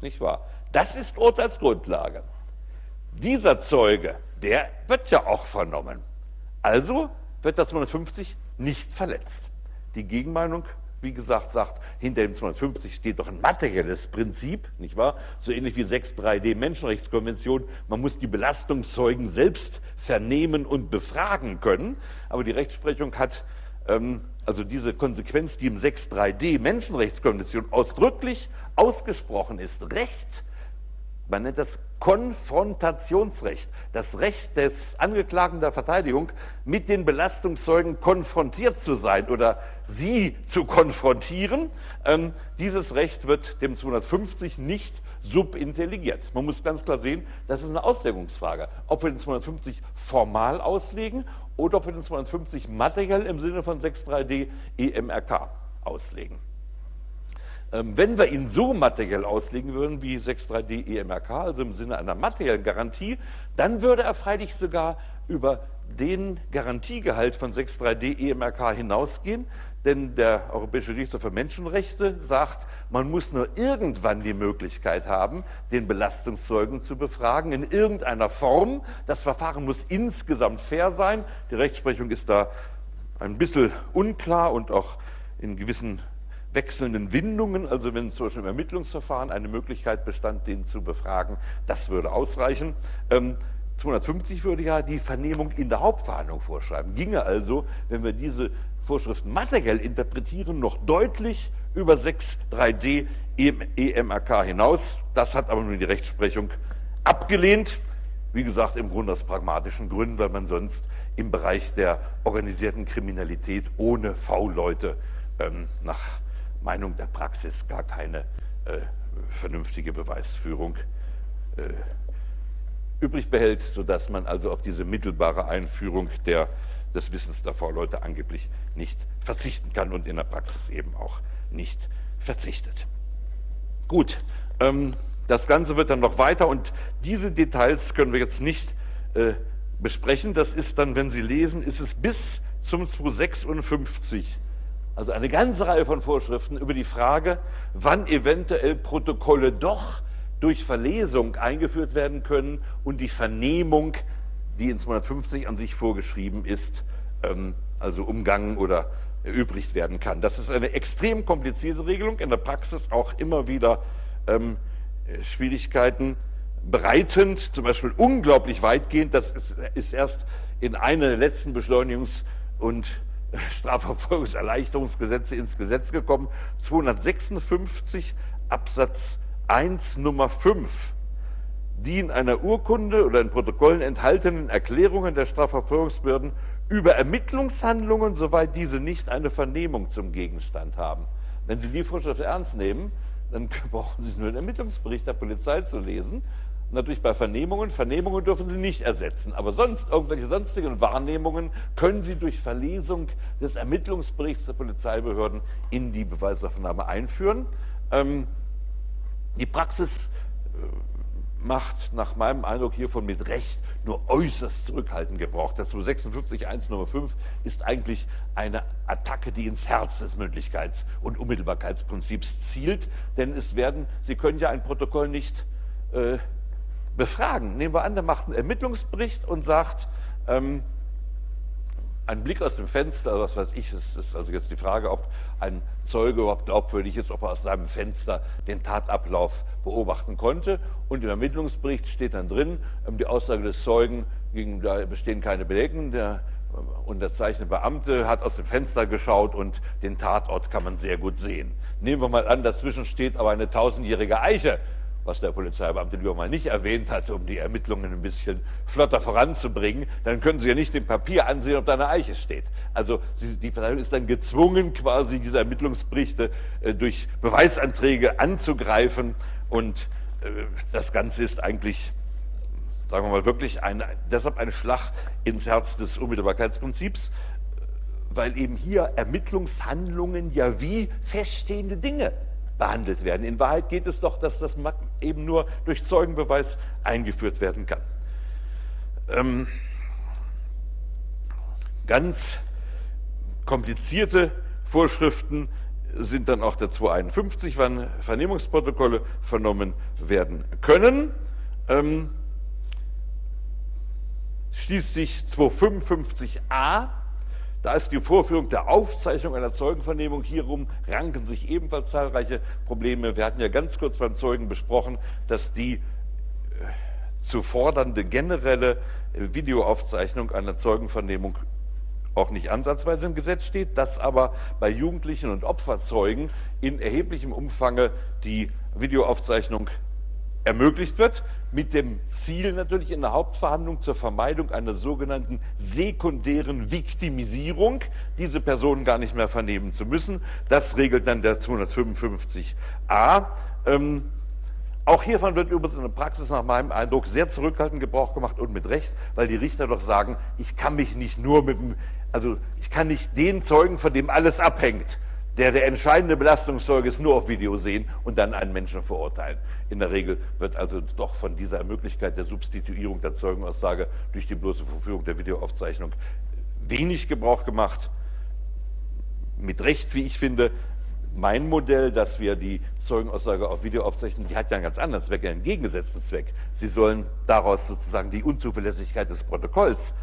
Nicht wahr? Das ist Urteilsgrundlage. Dieser Zeuge, der wird ja auch vernommen. Also wird der 250 nicht verletzt. Die Gegenmeinung, wie gesagt, sagt, hinter dem 250 steht doch ein materielles Prinzip, nicht wahr? So ähnlich wie 6.3d Menschenrechtskonvention. Man muss die Belastungszeugen selbst vernehmen und befragen können. Aber die Rechtsprechung hat ähm, also diese Konsequenz, die im 6.3d Menschenrechtskonvention ausdrücklich ausgesprochen ist, Recht man nennt das Konfrontationsrecht, das Recht des Angeklagten der Verteidigung, mit den Belastungszeugen konfrontiert zu sein oder sie zu konfrontieren. Ähm, dieses Recht wird dem 250 nicht subintelligiert. Man muss ganz klar sehen, das ist eine Auslegungsfrage, ob wir den 250 formal auslegen oder ob wir den 250 materiell im Sinne von 6.3d EMRK auslegen. Ähm, wenn wir ihn so materiell auslegen würden wie 6.3d EMRK, also im Sinne einer materiellen Garantie, dann würde er freilich sogar über den Garantiegehalt von 6.3d EMRK hinausgehen, denn der Europäische Gerichtshof für Menschenrechte sagt, man muss nur irgendwann die Möglichkeit haben, den Belastungszeugen zu befragen, in irgendeiner Form. Das Verfahren muss insgesamt fair sein. Die Rechtsprechung ist da ein bisschen unklar und auch in gewissen wechselnden Windungen, also wenn zum Beispiel im Ermittlungsverfahren eine Möglichkeit bestand, den zu befragen, das würde ausreichen. Ähm, 250 würde ja die Vernehmung in der Hauptverhandlung vorschreiben. Ginge also, wenn wir diese Vorschriften materiell interpretieren, noch deutlich über 6.3d EMRK hinaus. Das hat aber nun die Rechtsprechung abgelehnt. Wie gesagt, im Grunde aus pragmatischen Gründen, weil man sonst im Bereich der organisierten Kriminalität ohne V-Leute ähm, nach Meinung der Praxis gar keine äh, vernünftige Beweisführung äh, übrig behält, sodass man also auf diese mittelbare Einführung der, des Wissens der V-Leute angeblich nicht verzichten kann und in der Praxis eben auch nicht verzichtet. Gut, ähm, das Ganze wird dann noch weiter und diese Details können wir jetzt nicht äh, besprechen. Das ist dann, wenn Sie lesen, ist es bis zum 256 also eine ganze Reihe von Vorschriften über die Frage, wann eventuell Protokolle doch durch Verlesung eingeführt werden können und die Vernehmung, die in 250 an sich vorgeschrieben ist, ähm, also umgangen oder erübrigt werden kann. Das ist eine extrem komplizierte Regelung, in der Praxis auch immer wieder ähm, Schwierigkeiten bereitend, zum Beispiel unglaublich weitgehend. Das ist, ist erst in einer der letzten Beschleunigungs- und Strafverfolgungserleichterungsgesetze ins Gesetz gekommen. 256 Absatz 1 Nummer 5 die in einer Urkunde oder in Protokollen enthaltenen Erklärungen der Strafverfolgungsbehörden über Ermittlungshandlungen, soweit diese nicht eine Vernehmung zum Gegenstand haben. Wenn Sie die Vorschrift ernst nehmen, dann brauchen Sie nur den Ermittlungsbericht der Polizei zu lesen natürlich bei Vernehmungen. Vernehmungen dürfen Sie nicht ersetzen, aber sonst irgendwelche sonstigen Wahrnehmungen können Sie durch Verlesung des Ermittlungsberichts der Polizeibehörden in die Beweisaufnahme einführen. Ähm, die Praxis äh, macht nach meinem Eindruck hiervon mit Recht nur äußerst zurückhaltend Gebrauch. Das 256.1 Nummer 5 ist eigentlich eine Attacke, die ins Herz des Mündlichkeits- und Unmittelbarkeitsprinzips zielt, denn es werden, Sie können ja ein Protokoll nicht äh, befragen. Nehmen wir an, der macht einen Ermittlungsbericht und sagt, ähm, ein Blick aus dem Fenster, was weiß ich, es ist also jetzt die Frage, ob ein Zeuge überhaupt glaubwürdig ist, ob er aus seinem Fenster den Tatablauf beobachten konnte. Und im Ermittlungsbericht steht dann drin, ähm, die Aussage des Zeugen, gegen, da bestehen keine Bedenken, der äh, unterzeichnete Beamte hat aus dem Fenster geschaut und den Tatort kann man sehr gut sehen. Nehmen wir mal an, dazwischen steht aber eine tausendjährige Eiche was der Polizeibeamte lieber mal nicht erwähnt hat, um die Ermittlungen ein bisschen flotter voranzubringen, dann können Sie ja nicht im Papier ansehen, ob da eine Eiche steht. Also die Verteidigung ist dann gezwungen, quasi diese Ermittlungsberichte äh, durch Beweisanträge anzugreifen und äh, das Ganze ist eigentlich sagen wir mal wirklich ein, deshalb ein Schlag ins Herz des Unmittelbarkeitsprinzips, weil eben hier Ermittlungshandlungen ja wie feststehende Dinge behandelt werden. In Wahrheit geht es doch, dass das eben nur durch Zeugenbeweis eingeführt werden kann. Ähm, Ganz komplizierte Vorschriften sind dann auch der 251, wann Vernehmungsprotokolle vernommen werden können. Ähm, schließt sich 255a da ist die Vorführung der Aufzeichnung einer Zeugenvernehmung. Hierum ranken sich ebenfalls zahlreiche Probleme. Wir hatten ja ganz kurz beim Zeugen besprochen, dass die äh, zu fordernde generelle äh, Videoaufzeichnung einer Zeugenvernehmung auch nicht ansatzweise im Gesetz steht, dass aber bei Jugendlichen und Opferzeugen in erheblichem Umfange die Videoaufzeichnung ermöglicht wird, mit dem Ziel natürlich in der Hauptverhandlung zur Vermeidung einer sogenannten sekundären Viktimisierung, diese Personen gar nicht mehr vernehmen zu müssen. Das regelt dann der 255a. Ähm, auch hiervon wird übrigens in der Praxis nach meinem Eindruck sehr zurückhaltend Gebrauch gemacht und mit Recht, weil die Richter doch sagen, ich kann mich nicht nur mit dem, also ich kann nicht den Zeugen, von dem alles abhängt, der der entscheidende Belastungszeuge ist, nur auf Video sehen und dann einen Menschen verurteilen. In der Regel wird also doch von dieser Möglichkeit der Substituierung der Zeugenaussage durch die bloße Verfügung der Videoaufzeichnung wenig Gebrauch gemacht. Mit Recht, wie ich finde, mein Modell, dass wir die Zeugenaussage auf Video aufzeichnen, die hat ja einen ganz anderen Zweck, einen entgegengesetzten Zweck. Sie sollen daraus sozusagen die Unzuverlässigkeit des Protokolls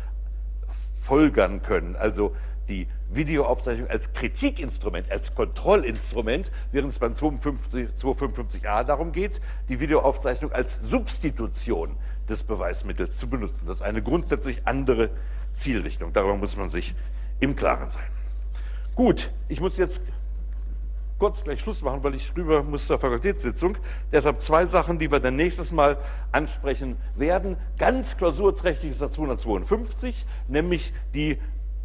folgern können. Also die Videoaufzeichnung als Kritikinstrument, als Kontrollinstrument, während es beim 255a darum geht, die Videoaufzeichnung als Substitution des Beweismittels zu benutzen. Das ist eine grundsätzlich andere Zielrichtung. Darüber muss man sich im Klaren sein. Gut, ich muss jetzt kurz gleich Schluss machen, weil ich rüber muss zur Fakultätssitzung. Deshalb zwei Sachen, die wir dann nächstes Mal ansprechen werden. Ganz klausurträchtig ist der 252, nämlich die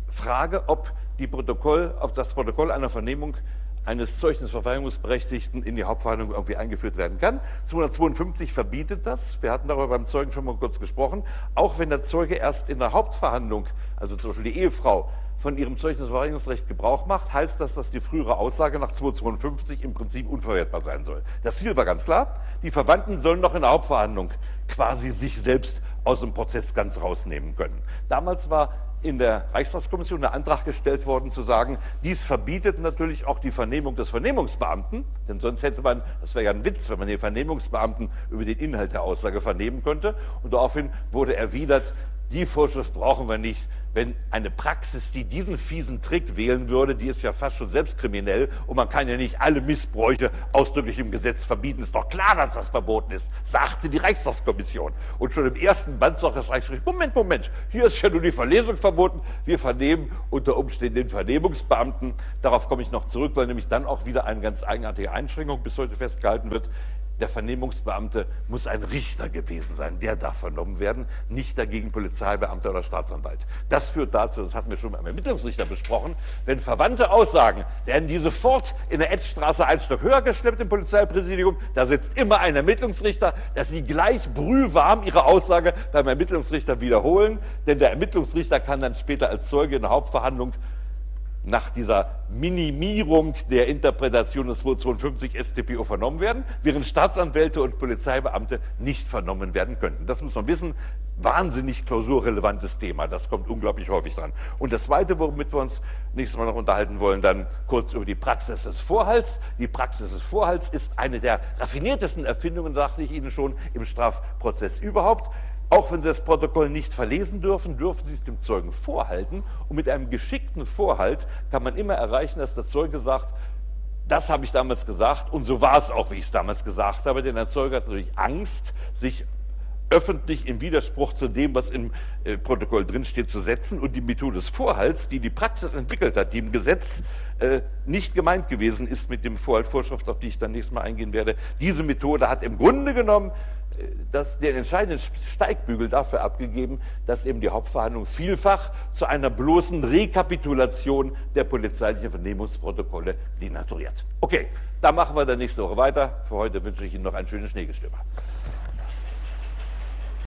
Frage, ob Protokoll, ob das Protokoll einer Vernehmung eines Zeugnisverweigerungsberechtigten in die Hauptverhandlung irgendwie eingeführt werden kann. 252 verbietet das. Wir hatten darüber beim Zeugen schon mal kurz gesprochen. Auch wenn der Zeuge erst in der Hauptverhandlung, also zum Beispiel die Ehefrau, von ihrem Zeugnisverweigerungsrecht Gebrauch macht, heißt das, dass die frühere Aussage nach 252 im Prinzip unverwertbar sein soll. Das Ziel war ganz klar. Die Verwandten sollen noch in der Hauptverhandlung quasi sich selbst aus dem Prozess ganz rausnehmen können. Damals war in der Reichstagskommission der Antrag gestellt worden, zu sagen, dies verbietet natürlich auch die Vernehmung des Vernehmungsbeamten, denn sonst hätte man, das wäre ja ein Witz, wenn man den Vernehmungsbeamten über den Inhalt der Aussage vernehmen könnte. Und daraufhin wurde erwidert, die Vorschrift brauchen wir nicht, wenn eine Praxis, die diesen fiesen Trick wählen würde, die ist ja fast schon selbst kriminell und man kann ja nicht alle Missbräuche ausdrücklich im Gesetz verbieten. Ist doch klar, dass das verboten ist, sagte die Reichstagskommission. Und schon im ersten Band sagt das Reichsgericht, Moment, Moment, hier ist ja nur die Verlesung verboten, wir vernehmen unter Umständen den Vernehmungsbeamten. Darauf komme ich noch zurück, weil nämlich dann auch wieder eine ganz eigenartige Einschränkung bis heute festgehalten wird der Vernehmungsbeamte muss ein Richter gewesen sein, der darf vernommen werden, nicht dagegen Polizeibeamter oder Staatsanwalt. Das führt dazu, das hatten wir schon beim Ermittlungsrichter besprochen, wenn Verwandte aussagen, werden die sofort in der Etzstraße ein Stock höher geschleppt im Polizeipräsidium, da sitzt immer ein Ermittlungsrichter, dass sie gleich brühwarm ihre Aussage beim Ermittlungsrichter wiederholen, denn der Ermittlungsrichter kann dann später als Zeuge in der Hauptverhandlung nach dieser Minimierung der Interpretation des 252 StPO vernommen werden, während Staatsanwälte und Polizeibeamte nicht vernommen werden könnten. Das muss man wissen. Wahnsinnig klausurrelevantes Thema. Das kommt unglaublich häufig dran. Und das Zweite, womit wir uns nächstes Mal noch unterhalten wollen, dann kurz über die Praxis des Vorhalts. Die Praxis des Vorhalts ist eine der raffiniertesten Erfindungen, sagte ich Ihnen schon, im Strafprozess überhaupt. Auch wenn Sie das Protokoll nicht verlesen dürfen, dürfen Sie es dem Zeugen vorhalten. Und mit einem geschickten Vorhalt kann man immer erreichen, dass der Zeuge sagt, das habe ich damals gesagt und so war es auch, wie ich es damals gesagt habe. Denn der Zeuge hat natürlich Angst, sich öffentlich im Widerspruch zu dem, was im äh, Protokoll drinsteht, zu setzen und die Methode des Vorhalts, die die Praxis entwickelt hat, die im Gesetz äh, nicht gemeint gewesen ist mit dem Vorhaltvorschrift, auf die ich dann nächstes Mal eingehen werde. Diese Methode hat im Grunde genommen das, den entscheidenden Steigbügel dafür abgegeben, dass eben die Hauptverhandlung vielfach zu einer bloßen Rekapitulation der polizeilichen Vernehmungsprotokolle denaturiert. Okay, da machen wir dann nächste Woche weiter. Für heute wünsche ich Ihnen noch ein schönes Schneegestöber.